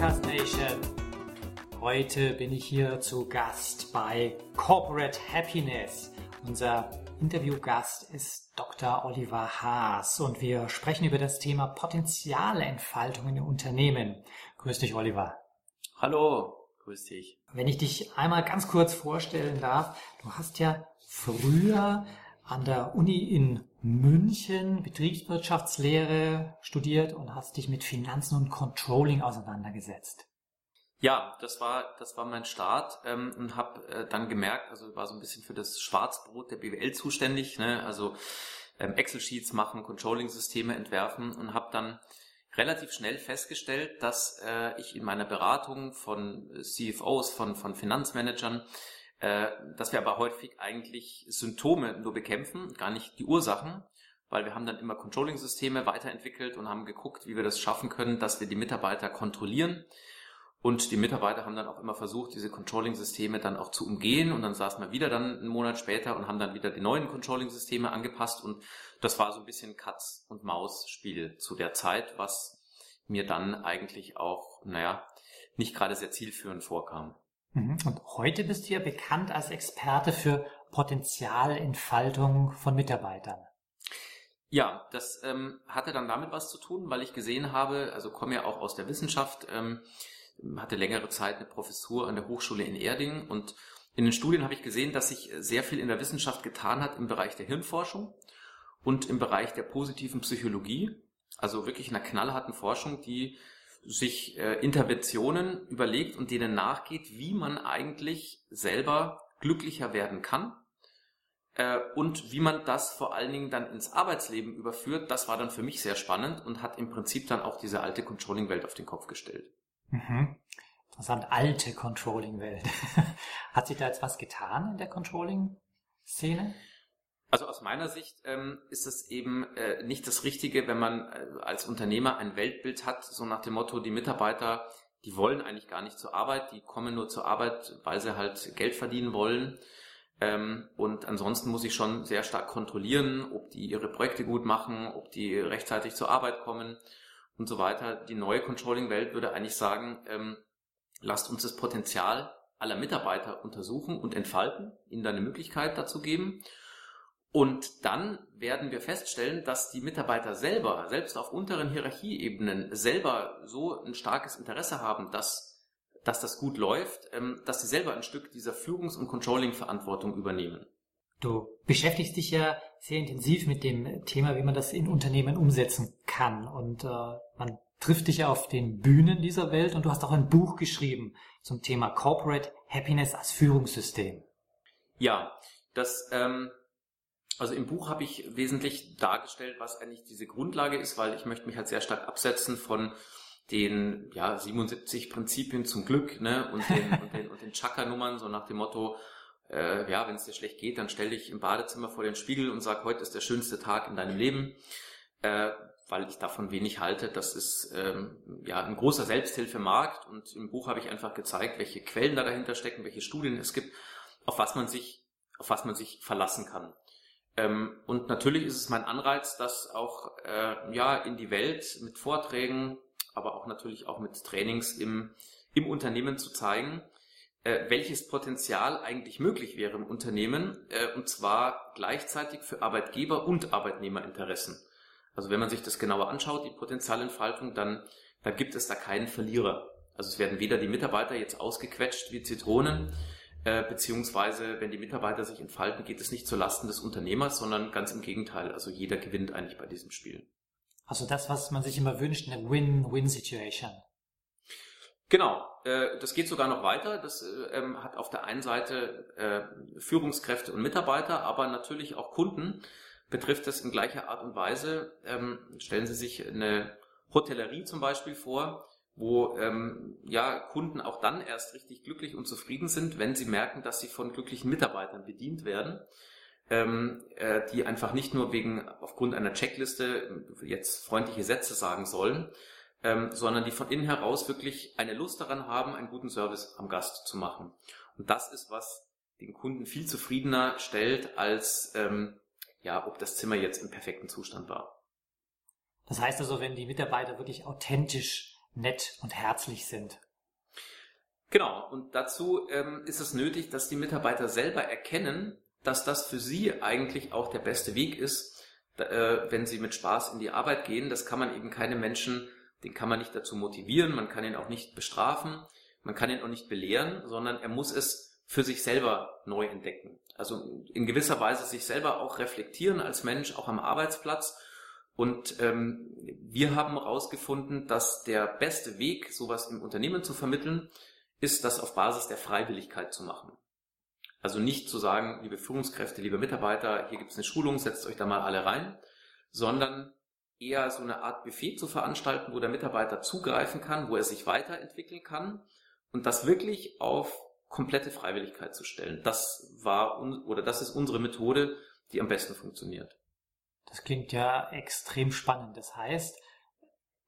Podcast Nation! Heute bin ich hier zu Gast bei Corporate Happiness. Unser Interviewgast ist Dr. Oliver Haas und wir sprechen über das Thema Potenzialentfaltung in Unternehmen. Grüß dich, Oliver. Hallo, grüß dich. Wenn ich dich einmal ganz kurz vorstellen darf, du hast ja früher an der Uni in München Betriebswirtschaftslehre studiert und hast dich mit Finanzen und Controlling auseinandergesetzt. Ja, das war das war mein Start ähm, und habe äh, dann gemerkt, also war so ein bisschen für das Schwarzbrot der BWL zuständig, ne? also ähm, Excel-Sheets machen, Controlling-Systeme entwerfen und habe dann relativ schnell festgestellt, dass äh, ich in meiner Beratung von CFOs, von von Finanzmanagern, äh, dass wir aber häufig eigentlich Symptome nur bekämpfen, gar nicht die Ursachen, weil wir haben dann immer Controlling-Systeme weiterentwickelt und haben geguckt, wie wir das schaffen können, dass wir die Mitarbeiter kontrollieren und die Mitarbeiter haben dann auch immer versucht, diese Controlling-Systeme dann auch zu umgehen. Und dann saßen wir wieder dann einen Monat später und haben dann wieder die neuen Controlling-Systeme angepasst. Und das war so ein bisschen Katz- und Maus-Spiel zu der Zeit, was mir dann eigentlich auch, naja, nicht gerade sehr zielführend vorkam. Mhm. Und heute bist du ja bekannt als Experte für Potenzialentfaltung von Mitarbeitern. Ja, das ähm, hatte dann damit was zu tun, weil ich gesehen habe, also komme ja auch aus der Wissenschaft, ähm, hatte längere Zeit eine Professur an der Hochschule in Erding und in den Studien habe ich gesehen, dass sich sehr viel in der Wissenschaft getan hat im Bereich der Hirnforschung und im Bereich der positiven Psychologie. Also wirklich einer knallharten Forschung, die sich äh, Interventionen überlegt und denen nachgeht, wie man eigentlich selber glücklicher werden kann äh, und wie man das vor allen Dingen dann ins Arbeitsleben überführt. Das war dann für mich sehr spannend und hat im Prinzip dann auch diese alte Controlling-Welt auf den Kopf gestellt. Mhm. Interessant, alte Controlling-Welt. Hat sich da jetzt was getan in der Controlling-Szene? Also aus meiner Sicht ähm, ist es eben äh, nicht das Richtige, wenn man äh, als Unternehmer ein Weltbild hat, so nach dem Motto, die Mitarbeiter, die wollen eigentlich gar nicht zur Arbeit, die kommen nur zur Arbeit, weil sie halt Geld verdienen wollen. Ähm, und ansonsten muss ich schon sehr stark kontrollieren, ob die ihre Projekte gut machen, ob die rechtzeitig zur Arbeit kommen und so weiter. Die neue Controlling-Welt würde eigentlich sagen, ähm, lasst uns das Potenzial aller Mitarbeiter untersuchen und entfalten, ihnen da eine Möglichkeit dazu geben. Und dann werden wir feststellen, dass die Mitarbeiter selber, selbst auf unteren Hierarchieebenen, selber so ein starkes Interesse haben, dass, dass das gut läuft, ähm, dass sie selber ein Stück dieser Führungs- und Controlling-Verantwortung übernehmen. Du beschäftigst dich ja sehr intensiv mit dem Thema, wie man das in Unternehmen umsetzen kann. Und äh, man trifft dich ja auf den Bühnen dieser Welt und du hast auch ein Buch geschrieben zum Thema Corporate Happiness als Führungssystem. Ja, das, ähm, also im Buch habe ich wesentlich dargestellt, was eigentlich diese Grundlage ist, weil ich möchte mich halt sehr stark absetzen von den ja, 77 Prinzipien zum Glück ne, und den, und den, und den Chakra-Nummern, so nach dem Motto, äh, ja, wenn es dir schlecht geht, dann stell dich im Badezimmer vor den Spiegel und sag, heute ist der schönste Tag in deinem Leben, äh, weil ich davon wenig halte. Das ist ähm, ja ein großer Selbsthilfemarkt und im Buch habe ich einfach gezeigt, welche Quellen da dahinter stecken, welche Studien es gibt, auf was man sich, auf was man sich verlassen kann. Ähm, und natürlich ist es mein Anreiz, das auch äh, ja in die Welt mit Vorträgen, aber auch natürlich auch mit Trainings im, im Unternehmen zu zeigen äh, welches Potenzial eigentlich möglich wäre im Unternehmen, äh, und zwar gleichzeitig für Arbeitgeber und Arbeitnehmerinteressen. Also wenn man sich das genauer anschaut, die Potenzialentfaltung, dann, dann gibt es da keinen Verlierer. Also es werden weder die Mitarbeiter jetzt ausgequetscht wie Zitronen, äh, beziehungsweise wenn die Mitarbeiter sich entfalten, geht es nicht zu Lasten des Unternehmers, sondern ganz im Gegenteil. Also jeder gewinnt eigentlich bei diesem Spiel. Also das, was man sich immer wünscht, eine Win-Win-Situation. Genau, äh, das geht sogar noch weiter. Das äh, ähm, hat auf der einen Seite äh, Führungskräfte und Mitarbeiter, aber natürlich auch Kunden betrifft das in gleicher Art und Weise. Ähm, stellen Sie sich eine Hotellerie zum Beispiel vor, wo ähm, ja, Kunden auch dann erst richtig glücklich und zufrieden sind, wenn sie merken, dass sie von glücklichen Mitarbeitern bedient werden, ähm, äh, die einfach nicht nur wegen aufgrund einer Checkliste jetzt freundliche Sätze sagen sollen, ähm, sondern die von innen heraus wirklich eine Lust daran haben, einen guten Service am Gast zu machen. Und das ist, was den Kunden viel zufriedener stellt, als ähm, ja, ob das Zimmer jetzt im perfekten Zustand war. Das heißt also, wenn die Mitarbeiter wirklich authentisch, nett und herzlich sind. Genau, und dazu ähm, ist es nötig, dass die Mitarbeiter selber erkennen, dass das für sie eigentlich auch der beste Weg ist, äh, wenn sie mit Spaß in die Arbeit gehen. Das kann man eben keine Menschen, den kann man nicht dazu motivieren, man kann ihn auch nicht bestrafen, man kann ihn auch nicht belehren, sondern er muss es für sich selber neu entdecken. Also in gewisser Weise sich selber auch reflektieren als Mensch, auch am Arbeitsplatz. Und ähm, wir haben herausgefunden, dass der beste Weg, sowas im Unternehmen zu vermitteln, ist, das auf Basis der Freiwilligkeit zu machen. Also nicht zu sagen, liebe Führungskräfte, liebe Mitarbeiter, hier gibt es eine Schulung, setzt euch da mal alle rein, sondern eher so eine Art Buffet zu veranstalten, wo der Mitarbeiter zugreifen kann, wo er sich weiterentwickeln kann und das wirklich auf komplette Freiwilligkeit zu stellen. Das war oder das ist unsere Methode, die am besten funktioniert. Das klingt ja extrem spannend. Das heißt,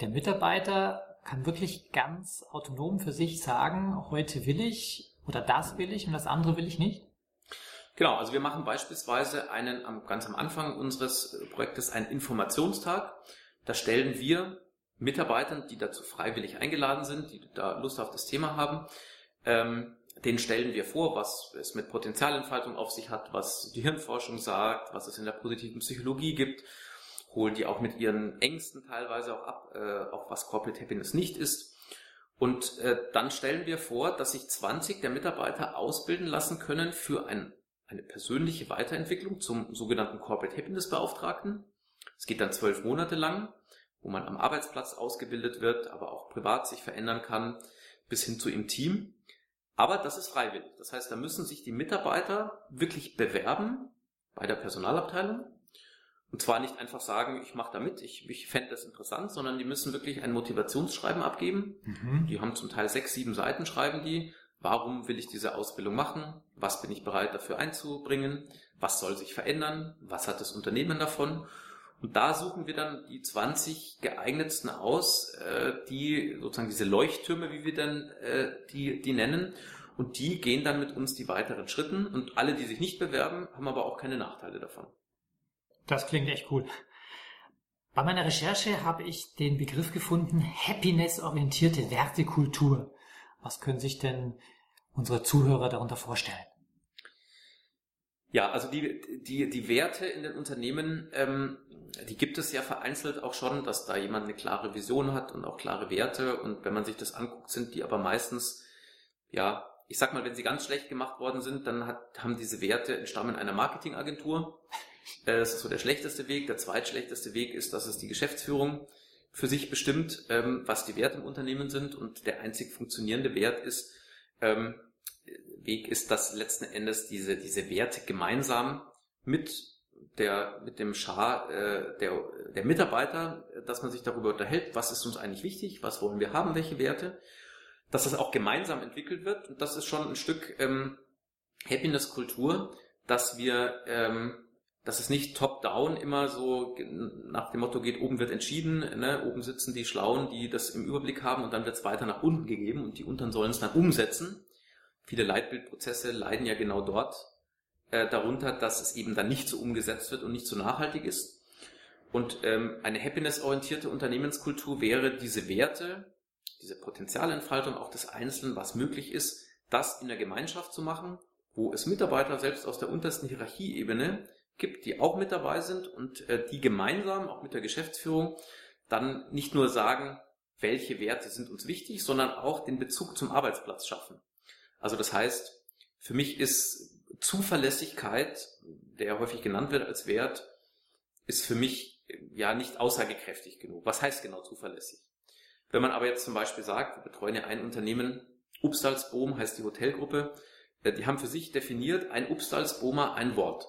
der Mitarbeiter kann wirklich ganz autonom für sich sagen, heute will ich oder das will ich und das andere will ich nicht? Genau, also wir machen beispielsweise einen ganz am Anfang unseres Projektes einen Informationstag. Da stellen wir Mitarbeitern, die dazu freiwillig eingeladen sind, die da Lust auf das Thema haben, ähm, den stellen wir vor, was es mit Potenzialentfaltung auf sich hat, was die Hirnforschung sagt, was es in der positiven Psychologie gibt, holen die auch mit ihren Ängsten teilweise auch ab, äh, auch was Corporate Happiness nicht ist. Und äh, dann stellen wir vor, dass sich 20 der Mitarbeiter ausbilden lassen können für ein, eine persönliche Weiterentwicklung zum sogenannten Corporate Happiness Beauftragten. Es geht dann zwölf Monate lang, wo man am Arbeitsplatz ausgebildet wird, aber auch privat sich verändern kann, bis hin zu im Team. Aber das ist freiwillig. Das heißt, da müssen sich die Mitarbeiter wirklich bewerben bei der Personalabteilung und zwar nicht einfach sagen, ich mache da mit, ich, ich fände das interessant, sondern die müssen wirklich ein Motivationsschreiben abgeben. Mhm. Die haben zum Teil sechs, sieben Seiten schreiben die. Warum will ich diese Ausbildung machen? Was bin ich bereit dafür einzubringen? Was soll sich verändern? Was hat das Unternehmen davon? Und da suchen wir dann die 20 geeignetsten aus, äh, die sozusagen diese Leuchttürme, wie wir dann äh, die, die nennen. Und die gehen dann mit uns die weiteren Schritten. Und alle, die sich nicht bewerben, haben aber auch keine Nachteile davon. Das klingt echt cool. Bei meiner Recherche habe ich den Begriff gefunden, happiness-orientierte Wertekultur. Was können sich denn unsere Zuhörer darunter vorstellen? Ja, also die, die, die Werte in den Unternehmen, ähm, die gibt es ja vereinzelt auch schon, dass da jemand eine klare Vision hat und auch klare Werte. Und wenn man sich das anguckt, sind die aber meistens, ja, ich sag mal, wenn sie ganz schlecht gemacht worden sind, dann hat, haben diese Werte entstammen einer Marketingagentur. Äh, das ist so der schlechteste Weg. Der zweitschlechteste Weg ist, dass es die Geschäftsführung für sich bestimmt, ähm, was die Werte im Unternehmen sind. Und der einzig funktionierende Wert ist, ähm, Weg ist, dass letzten Endes diese, diese Werte gemeinsam mit der, mit dem Schar äh, der, der Mitarbeiter, dass man sich darüber unterhält, was ist uns eigentlich wichtig, was wollen wir haben, welche Werte, dass das auch gemeinsam entwickelt wird. Und das ist schon ein Stück ähm, Happiness-Kultur, dass wir ähm, dass es nicht top-down immer so nach dem Motto geht, oben wird entschieden, ne? oben sitzen die Schlauen, die das im Überblick haben und dann wird es weiter nach unten gegeben und die unteren sollen es dann umsetzen. Viele Leitbildprozesse leiden ja genau dort äh, darunter, dass es eben dann nicht so umgesetzt wird und nicht so nachhaltig ist. Und ähm, eine happiness-orientierte Unternehmenskultur wäre diese Werte, diese Potenzialentfaltung auch des Einzelnen, was möglich ist, das in der Gemeinschaft zu machen, wo es Mitarbeiter selbst aus der untersten Hierarchieebene gibt, die auch mit dabei sind und äh, die gemeinsam, auch mit der Geschäftsführung, dann nicht nur sagen, welche Werte sind uns wichtig, sondern auch den Bezug zum Arbeitsplatz schaffen. Also das heißt, für mich ist Zuverlässigkeit, der häufig genannt wird als Wert, ist für mich ja nicht aussagekräftig genug. Was heißt genau zuverlässig? Wenn man aber jetzt zum Beispiel sagt, wir betreuen ja ein Unternehmen, Upstalsboom heißt die Hotelgruppe, äh, die haben für sich definiert, ein Upstalsboomer ein Wort.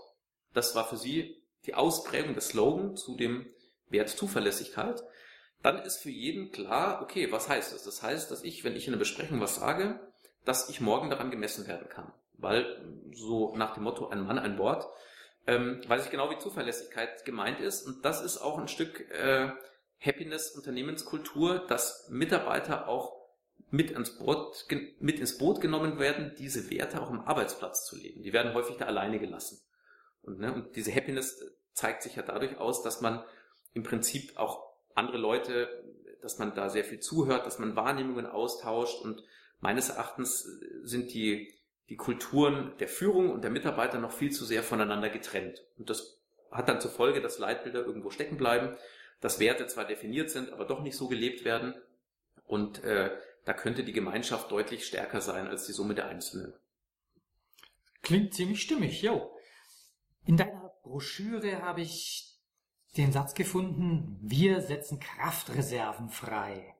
Das war für sie die Ausprägung des Slogan zu dem Wert Zuverlässigkeit. dann ist für jeden klar, okay, was heißt das? Das heißt, dass ich, wenn ich in einer Besprechung was sage, dass ich morgen daran gemessen werden kann. Weil so nach dem Motto ein Mann, ein Wort, ähm, weiß ich genau, wie Zuverlässigkeit gemeint ist. Und das ist auch ein Stück äh, Happiness Unternehmenskultur, dass Mitarbeiter auch mit ins, Boot, mit ins Boot genommen werden, diese Werte auch am Arbeitsplatz zu leben. Die werden häufig da alleine gelassen. Und, ne, und diese Happiness zeigt sich ja dadurch aus, dass man im Prinzip auch andere Leute, dass man da sehr viel zuhört, dass man Wahrnehmungen austauscht und meines Erachtens sind die, die Kulturen der Führung und der Mitarbeiter noch viel zu sehr voneinander getrennt. Und das hat dann zur Folge, dass Leitbilder irgendwo stecken bleiben, dass Werte zwar definiert sind, aber doch nicht so gelebt werden. Und äh, da könnte die Gemeinschaft deutlich stärker sein als die Summe der Einzelnen. Klingt ziemlich stimmig, jo. In deiner Broschüre habe ich den Satz gefunden, wir setzen Kraftreserven frei.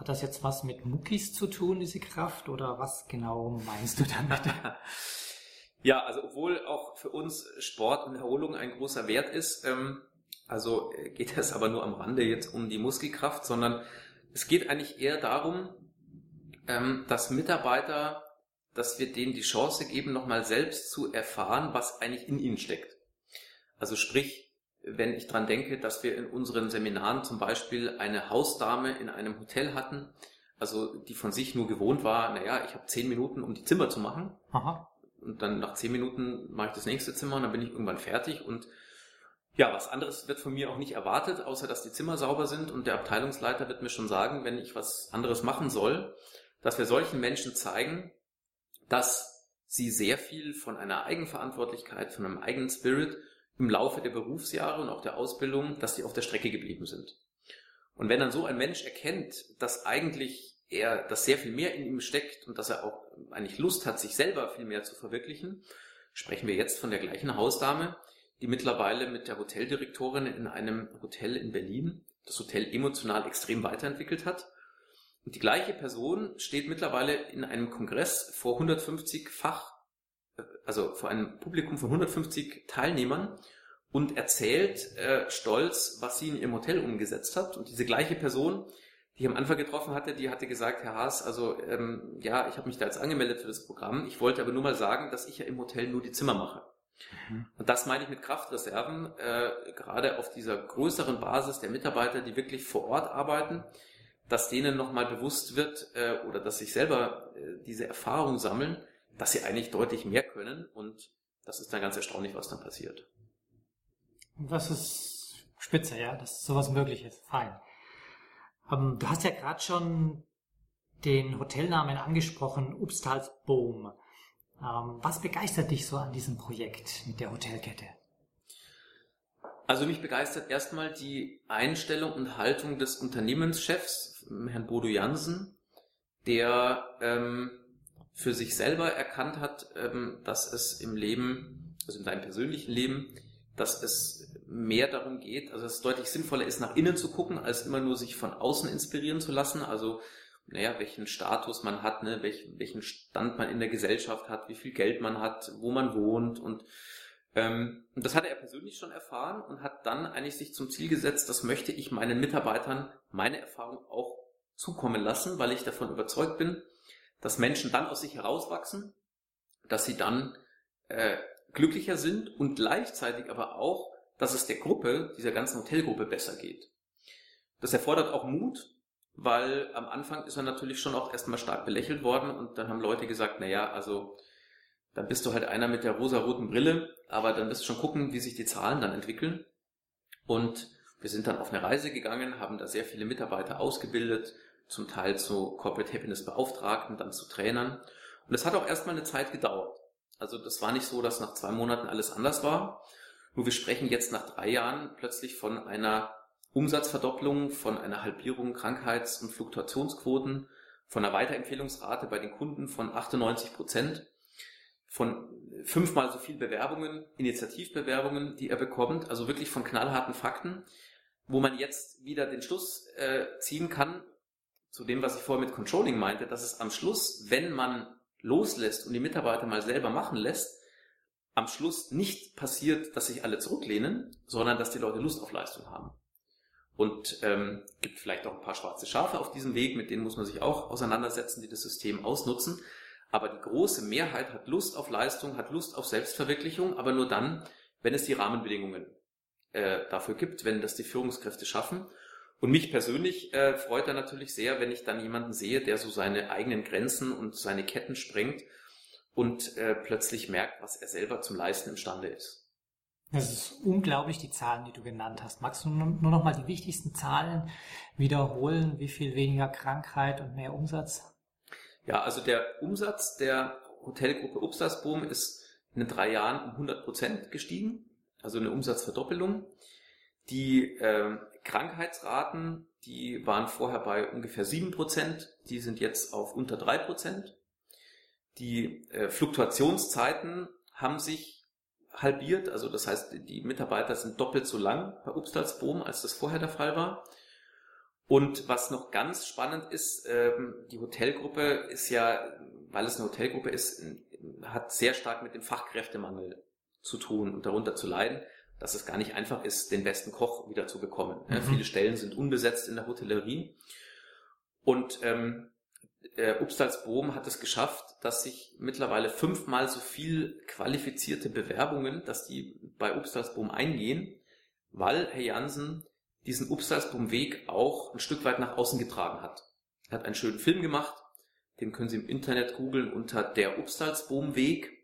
Hat das jetzt was mit Muckis zu tun, diese Kraft, oder was genau meinst du damit? ja, also obwohl auch für uns Sport und Erholung ein großer Wert ist, ähm, also äh, geht es aber nur am Rande jetzt um die Muskelkraft, sondern es geht eigentlich eher darum, ähm, dass Mitarbeiter, dass wir denen die Chance geben, nochmal selbst zu erfahren, was eigentlich in ihnen steckt. Also sprich, wenn ich dran denke, dass wir in unseren Seminaren zum Beispiel eine Hausdame in einem Hotel hatten, also die von sich nur gewohnt war, naja, ich habe zehn Minuten, um die Zimmer zu machen. Aha. Und dann nach zehn Minuten mache ich das nächste Zimmer und dann bin ich irgendwann fertig. Und ja, was anderes wird von mir auch nicht erwartet, außer dass die Zimmer sauber sind. Und der Abteilungsleiter wird mir schon sagen, wenn ich was anderes machen soll, dass wir solchen Menschen zeigen, dass sie sehr viel von einer Eigenverantwortlichkeit, von einem eigenen Spirit im Laufe der Berufsjahre und auch der Ausbildung, dass die auf der Strecke geblieben sind. Und wenn dann so ein Mensch erkennt, dass eigentlich er, dass sehr viel mehr in ihm steckt und dass er auch eigentlich Lust hat, sich selber viel mehr zu verwirklichen, sprechen wir jetzt von der gleichen Hausdame, die mittlerweile mit der Hoteldirektorin in einem Hotel in Berlin das Hotel emotional extrem weiterentwickelt hat. Und die gleiche Person steht mittlerweile in einem Kongress vor 150 Fach also vor einem Publikum von 150 Teilnehmern und erzählt äh, stolz, was sie in ihrem Hotel umgesetzt hat. Und diese gleiche Person, die ich am Anfang getroffen hatte, die hatte gesagt, Herr Haas, also ähm, ja, ich habe mich da jetzt angemeldet für das Programm. Ich wollte aber nur mal sagen, dass ich ja im Hotel nur die Zimmer mache. Mhm. Und das meine ich mit Kraftreserven, äh, gerade auf dieser größeren Basis der Mitarbeiter, die wirklich vor Ort arbeiten, dass denen nochmal bewusst wird äh, oder dass sich selber äh, diese Erfahrung sammeln, dass sie eigentlich deutlich mehr können und das ist dann ganz erstaunlich, was dann passiert. Das ist spitze, ja, dass sowas möglich ist. Fein. Ähm, du hast ja gerade schon den Hotelnamen angesprochen, Upstalsboom. Ähm, was begeistert dich so an diesem Projekt mit der Hotelkette? Also mich begeistert erstmal die Einstellung und Haltung des Unternehmenschefs, Herrn Bodo Jansen, der ähm, für sich selber erkannt hat, ähm, dass es im Leben, also in seinem persönlichen Leben, dass es mehr darum geht, also dass es deutlich sinnvoller ist, nach innen zu gucken, als immer nur sich von außen inspirieren zu lassen. Also, naja, welchen Status man hat, ne, welchen, welchen Stand man in der Gesellschaft hat, wie viel Geld man hat, wo man wohnt und ähm, das hatte er persönlich schon erfahren und hat dann eigentlich sich zum Ziel gesetzt, das möchte ich meinen Mitarbeitern meine Erfahrung auch zukommen lassen, weil ich davon überzeugt bin, dass Menschen dann aus sich herauswachsen, dass sie dann äh, glücklicher sind und gleichzeitig aber auch, dass es der Gruppe, dieser ganzen Hotelgruppe besser geht. Das erfordert auch Mut, weil am Anfang ist er natürlich schon auch erstmal stark belächelt worden und dann haben Leute gesagt, na ja, also dann bist du halt einer mit der rosa-roten Brille, aber dann wirst du schon gucken, wie sich die Zahlen dann entwickeln. Und wir sind dann auf eine Reise gegangen, haben da sehr viele Mitarbeiter ausgebildet, zum Teil zu Corporate Happiness Beauftragten, dann zu Trainern. Und es hat auch erstmal eine Zeit gedauert. Also das war nicht so, dass nach zwei Monaten alles anders war. Nur wir sprechen jetzt nach drei Jahren plötzlich von einer Umsatzverdopplung, von einer Halbierung Krankheits- und Fluktuationsquoten, von einer Weiterempfehlungsrate bei den Kunden von 98 Prozent, von fünfmal so viel Bewerbungen, Initiativbewerbungen, die er bekommt, also wirklich von knallharten Fakten, wo man jetzt wieder den Schluss äh, ziehen kann, zu dem, was ich vorher mit Controlling meinte, dass es am Schluss, wenn man loslässt und die Mitarbeiter mal selber machen lässt, am Schluss nicht passiert, dass sich alle zurücklehnen, sondern dass die Leute Lust auf Leistung haben. und ähm, gibt vielleicht auch ein paar schwarze Schafe auf diesem Weg, mit denen muss man sich auch auseinandersetzen, die das System ausnutzen. Aber die große Mehrheit hat Lust auf Leistung, hat Lust auf Selbstverwirklichung, aber nur dann, wenn es die Rahmenbedingungen äh, dafür gibt, wenn das die Führungskräfte schaffen. Und mich persönlich äh, freut er natürlich sehr, wenn ich dann jemanden sehe, der so seine eigenen Grenzen und seine Ketten sprengt und äh, plötzlich merkt, was er selber zum Leisten imstande ist. Das ist unglaublich, die Zahlen, die du genannt hast. Magst du nur noch mal die wichtigsten Zahlen wiederholen? Wie viel weniger Krankheit und mehr Umsatz? Ja, also der Umsatz der Hotelgruppe Upstasboom ist in den drei Jahren um 100 Prozent gestiegen, also eine Umsatzverdoppelung. Die äh, Krankheitsraten, die waren vorher bei ungefähr 7 Prozent, die sind jetzt auf unter 3 Prozent. Die äh, Fluktuationszeiten haben sich halbiert, also das heißt, die Mitarbeiter sind doppelt so lang bei Upstalsboom, als das vorher der Fall war. Und was noch ganz spannend ist, ähm, die Hotelgruppe ist ja, weil es eine Hotelgruppe ist, hat sehr stark mit dem Fachkräftemangel zu tun und darunter zu leiden, dass es gar nicht einfach ist, den besten Koch wieder zu bekommen. Mhm. viele Stellen sind unbesetzt in der Hotellerie. Und ähm, äh, Upstalsboom hat es geschafft, dass sich mittlerweile fünfmal so viel qualifizierte Bewerbungen, dass die bei Upstalsboom eingehen, weil Herr Jansen diesen Upsalsboom-Weg auch ein Stück weit nach außen getragen hat. Er hat einen schönen Film gemacht, den können Sie im Internet googeln unter der Upsalsboom-Weg.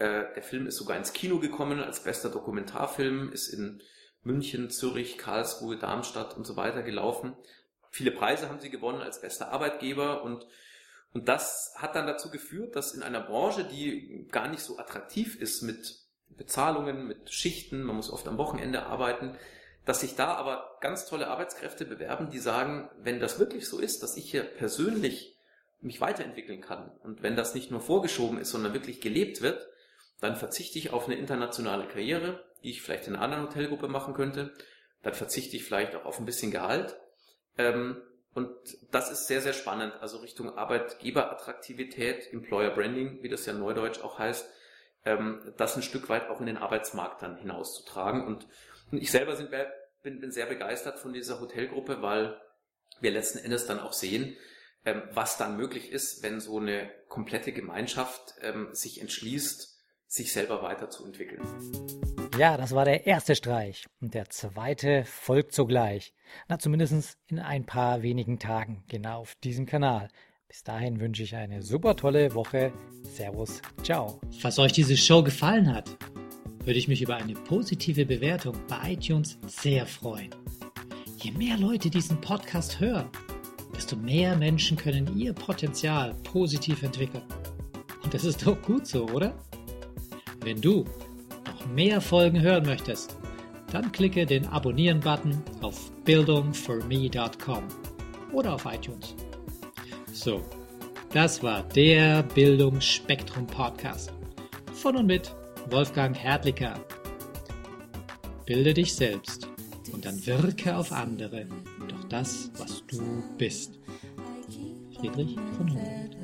Äh, der Film ist sogar ins Kino gekommen als bester Dokumentarfilm, ist in München, Zürich, Karlsruhe, Darmstadt und so weiter gelaufen. Viele Preise haben sie gewonnen als bester Arbeitgeber und und das hat dann dazu geführt, dass in einer Branche, die gar nicht so attraktiv ist mit Bezahlungen, mit Schichten, man muss oft am Wochenende arbeiten, dass sich da aber ganz tolle Arbeitskräfte bewerben, die sagen, wenn das wirklich so ist, dass ich hier persönlich mich weiterentwickeln kann und wenn das nicht nur vorgeschoben ist, sondern wirklich gelebt wird, dann verzichte ich auf eine internationale Karriere, die ich vielleicht in einer anderen Hotelgruppe machen könnte, dann verzichte ich vielleicht auch auf ein bisschen Gehalt. Ähm, und das ist sehr, sehr spannend, also Richtung Arbeitgeberattraktivität, Employer Branding, wie das ja neudeutsch auch heißt, ähm, das ein Stück weit auch in den Arbeitsmarkt dann hinauszutragen. Und und ich selber sind, bin, bin sehr begeistert von dieser Hotelgruppe, weil wir letzten Endes dann auch sehen, ähm, was dann möglich ist, wenn so eine komplette Gemeinschaft ähm, sich entschließt, sich selber weiterzuentwickeln. Ja, das war der erste Streich. Und der zweite folgt sogleich. Na, zumindest in ein paar wenigen Tagen, genau auf diesem Kanal. Bis dahin wünsche ich eine super tolle Woche. Servus, ciao. Falls euch diese Show gefallen hat, würde ich mich über eine positive Bewertung bei iTunes sehr freuen. Je mehr Leute diesen Podcast hören, desto mehr Menschen können ihr Potenzial positiv entwickeln. Und das ist doch gut so, oder? Wenn du noch mehr Folgen hören möchtest, dann klicke den Abonnieren-Button auf bildungforme.com oder auf iTunes. So, das war der Bildungsspektrum Podcast. Von und mit Wolfgang Hertlicker. Bilde dich selbst und dann wirke auf andere durch das, was du bist. Friedrich von Humboldt.